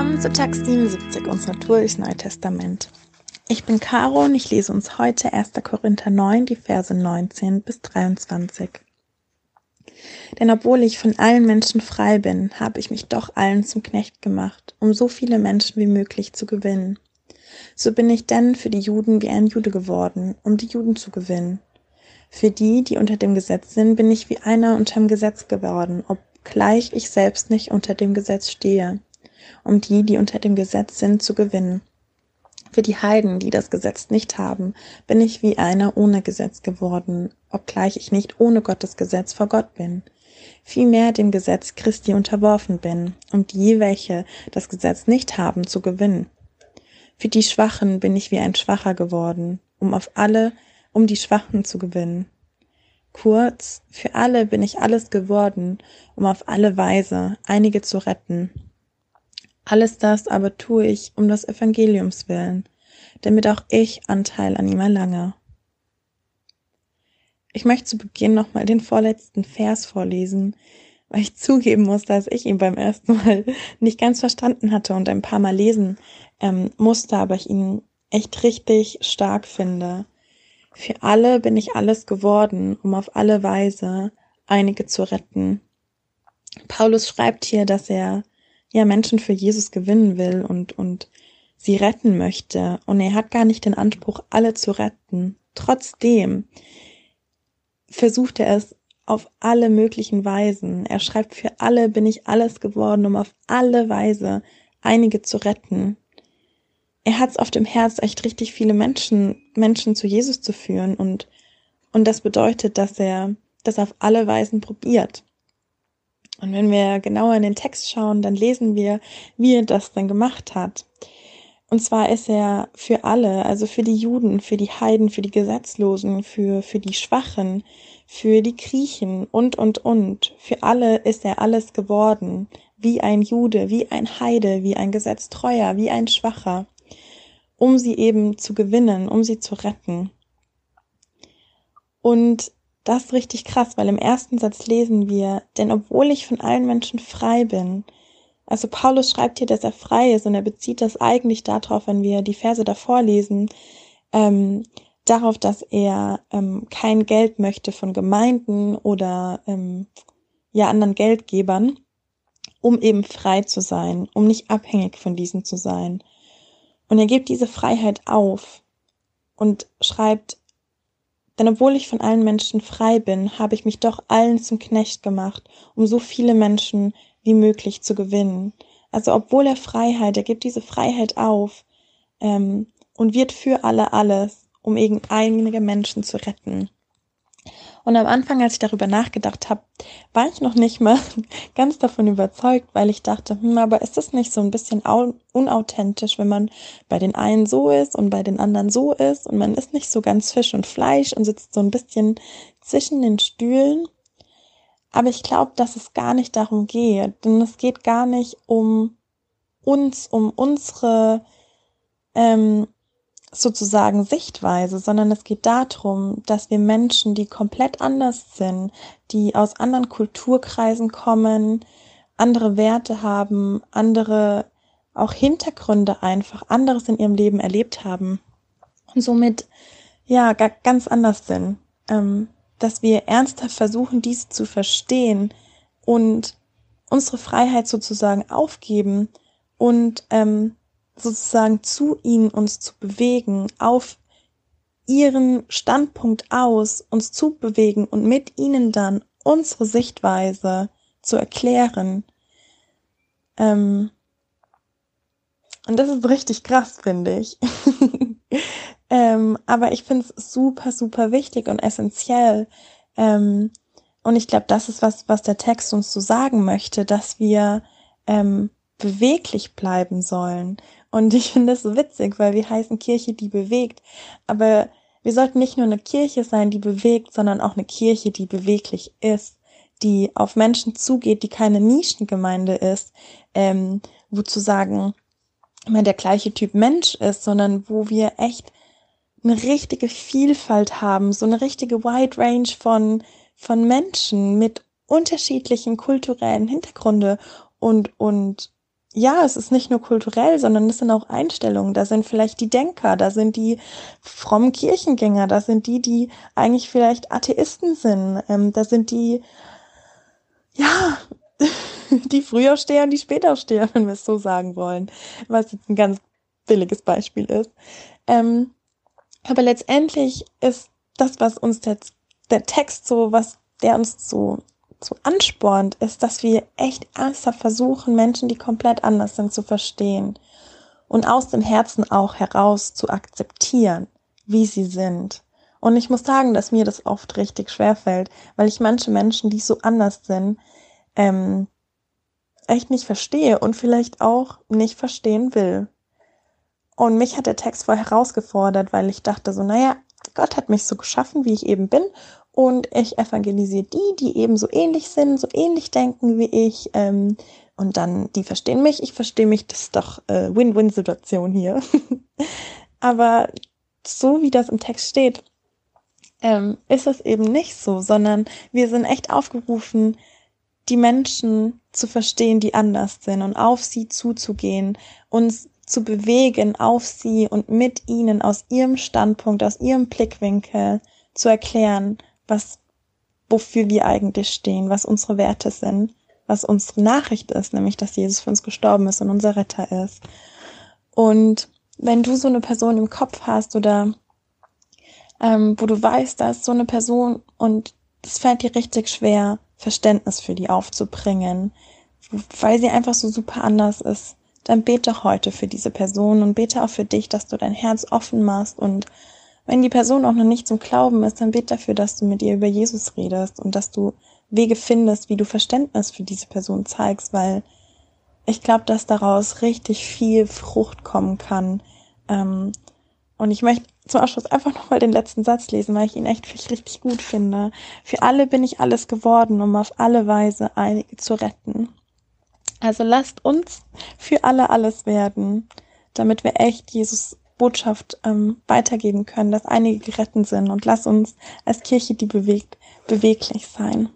Willkommen zu Tag 77 unserer Tour durchs Neue Testament. Ich bin Caro und ich lese uns heute 1. Korinther 9, die Verse 19 bis 23. Denn obwohl ich von allen Menschen frei bin, habe ich mich doch allen zum Knecht gemacht, um so viele Menschen wie möglich zu gewinnen. So bin ich denn für die Juden wie ein Jude geworden, um die Juden zu gewinnen. Für die, die unter dem Gesetz sind, bin ich wie einer unter dem Gesetz geworden, obgleich ich selbst nicht unter dem Gesetz stehe um die, die unter dem Gesetz sind, zu gewinnen. Für die Heiden, die das Gesetz nicht haben, bin ich wie einer ohne Gesetz geworden, obgleich ich nicht ohne Gottes Gesetz vor Gott bin. Vielmehr dem Gesetz Christi unterworfen bin, um die, welche das Gesetz nicht haben, zu gewinnen. Für die Schwachen bin ich wie ein Schwacher geworden, um auf alle, um die Schwachen zu gewinnen. Kurz, für alle bin ich alles geworden, um auf alle Weise einige zu retten. Alles das aber tue ich um des Evangeliums willen, damit auch ich Anteil an ihm erlange. Ich möchte zu Beginn nochmal den vorletzten Vers vorlesen, weil ich zugeben muss, dass ich ihn beim ersten Mal nicht ganz verstanden hatte und ein paar Mal lesen ähm, musste, aber ich ihn echt richtig stark finde. Für alle bin ich alles geworden, um auf alle Weise einige zu retten. Paulus schreibt hier, dass er ja Menschen für Jesus gewinnen will und, und sie retten möchte. Und er hat gar nicht den Anspruch, alle zu retten. Trotzdem versucht er es auf alle möglichen Weisen. Er schreibt, für alle bin ich alles geworden, um auf alle Weise einige zu retten. Er hat es auf dem Herz, echt richtig viele Menschen, Menschen zu Jesus zu führen und, und das bedeutet, dass er das auf alle Weisen probiert. Und wenn wir genauer in den Text schauen, dann lesen wir, wie er das dann gemacht hat. Und zwar ist er für alle, also für die Juden, für die Heiden, für die Gesetzlosen, für, für die Schwachen, für die Griechen und, und, und. Für alle ist er alles geworden. Wie ein Jude, wie ein Heide, wie ein Gesetztreuer, wie ein Schwacher. Um sie eben zu gewinnen, um sie zu retten. Und das ist richtig krass, weil im ersten Satz lesen wir, denn obwohl ich von allen Menschen frei bin, also Paulus schreibt hier, dass er frei ist und er bezieht das eigentlich darauf, wenn wir die Verse davor lesen, ähm, darauf, dass er ähm, kein Geld möchte von Gemeinden oder ähm, ja anderen Geldgebern, um eben frei zu sein, um nicht abhängig von diesen zu sein. Und er gibt diese Freiheit auf und schreibt, denn obwohl ich von allen Menschen frei bin, habe ich mich doch allen zum Knecht gemacht, um so viele Menschen wie möglich zu gewinnen. Also obwohl er Freiheit, er gibt diese Freiheit auf ähm, und wird für alle alles, um eben einige Menschen zu retten. Und am Anfang, als ich darüber nachgedacht habe, war ich noch nicht mal ganz davon überzeugt, weil ich dachte, hm, aber ist das nicht so ein bisschen unauthentisch, wenn man bei den einen so ist und bei den anderen so ist und man ist nicht so ganz Fisch und Fleisch und sitzt so ein bisschen zwischen den Stühlen. Aber ich glaube, dass es gar nicht darum geht, denn es geht gar nicht um uns, um unsere ähm, sozusagen Sichtweise, sondern es geht darum, dass wir Menschen, die komplett anders sind, die aus anderen Kulturkreisen kommen, andere Werte haben, andere auch Hintergründe einfach, anderes in ihrem Leben erlebt haben und somit ja ganz anders sind, ähm, dass wir ernsthaft versuchen, dies zu verstehen und unsere Freiheit sozusagen aufgeben und ähm, sozusagen zu ihnen uns zu bewegen, auf ihren Standpunkt aus uns zu bewegen und mit ihnen dann unsere Sichtweise zu erklären. Ähm und das ist richtig krass, finde ich. ähm, aber ich finde es super, super wichtig und essentiell. Ähm und ich glaube, das ist was, was der Text uns so sagen möchte, dass wir ähm, beweglich bleiben sollen und ich finde das so witzig, weil wir heißen Kirche, die bewegt. Aber wir sollten nicht nur eine Kirche sein, die bewegt, sondern auch eine Kirche, die beweglich ist, die auf Menschen zugeht, die keine Nischengemeinde ist, ähm, wo zu sagen, immer der gleiche Typ Mensch ist, sondern wo wir echt eine richtige Vielfalt haben, so eine richtige Wide Range von, von Menschen mit unterschiedlichen kulturellen Hintergründe und, und ja, es ist nicht nur kulturell, sondern es sind auch Einstellungen. Da sind vielleicht die Denker, da sind die frommen Kirchengänger, da sind die, die eigentlich vielleicht Atheisten sind, ähm, da sind die, ja, die Frühaufsteher und die Spätaufsteher, wenn wir es so sagen wollen, was jetzt ein ganz billiges Beispiel ist. Ähm, aber letztendlich ist das, was uns der, der Text so, was der uns so so anspornt, ist, dass wir echt ernsthaft versuchen, Menschen, die komplett anders sind, zu verstehen und aus dem Herzen auch heraus zu akzeptieren, wie sie sind. Und ich muss sagen, dass mir das oft richtig schwer fällt, weil ich manche Menschen, die so anders sind, ähm, echt nicht verstehe und vielleicht auch nicht verstehen will. Und mich hat der Text vorher herausgefordert, weil ich dachte so, naja, Gott hat mich so geschaffen, wie ich eben bin und ich evangelisiere die, die eben so ähnlich sind, so ähnlich denken wie ich. Ähm, und dann, die verstehen mich, ich verstehe mich, das ist doch äh, Win-Win-Situation hier. Aber so wie das im Text steht, ähm, ist es eben nicht so, sondern wir sind echt aufgerufen, die Menschen zu verstehen, die anders sind und auf sie zuzugehen, uns zu bewegen auf sie und mit ihnen aus ihrem Standpunkt, aus ihrem Blickwinkel zu erklären, was, wofür wir eigentlich stehen, was unsere Werte sind, was unsere Nachricht ist, nämlich, dass Jesus für uns gestorben ist und unser Retter ist. Und wenn du so eine Person im Kopf hast oder ähm, wo du weißt, da ist so eine Person und es fällt dir richtig schwer, Verständnis für die aufzubringen, weil sie einfach so super anders ist, dann bete heute für diese Person und bete auch für dich, dass du dein Herz offen machst und wenn die Person auch noch nicht zum Glauben ist, dann bitte dafür, dass du mit ihr über Jesus redest und dass du Wege findest, wie du Verständnis für diese Person zeigst, weil ich glaube, dass daraus richtig viel Frucht kommen kann. Ähm, und ich möchte zum Abschluss einfach nochmal den letzten Satz lesen, weil ich ihn echt richtig gut finde. Für alle bin ich alles geworden, um auf alle Weise einige zu retten. Also lasst uns für alle alles werden, damit wir echt Jesus Botschaft ähm, weitergeben können, dass einige gerettet sind und lass uns als Kirche, die bewegt, beweglich sein.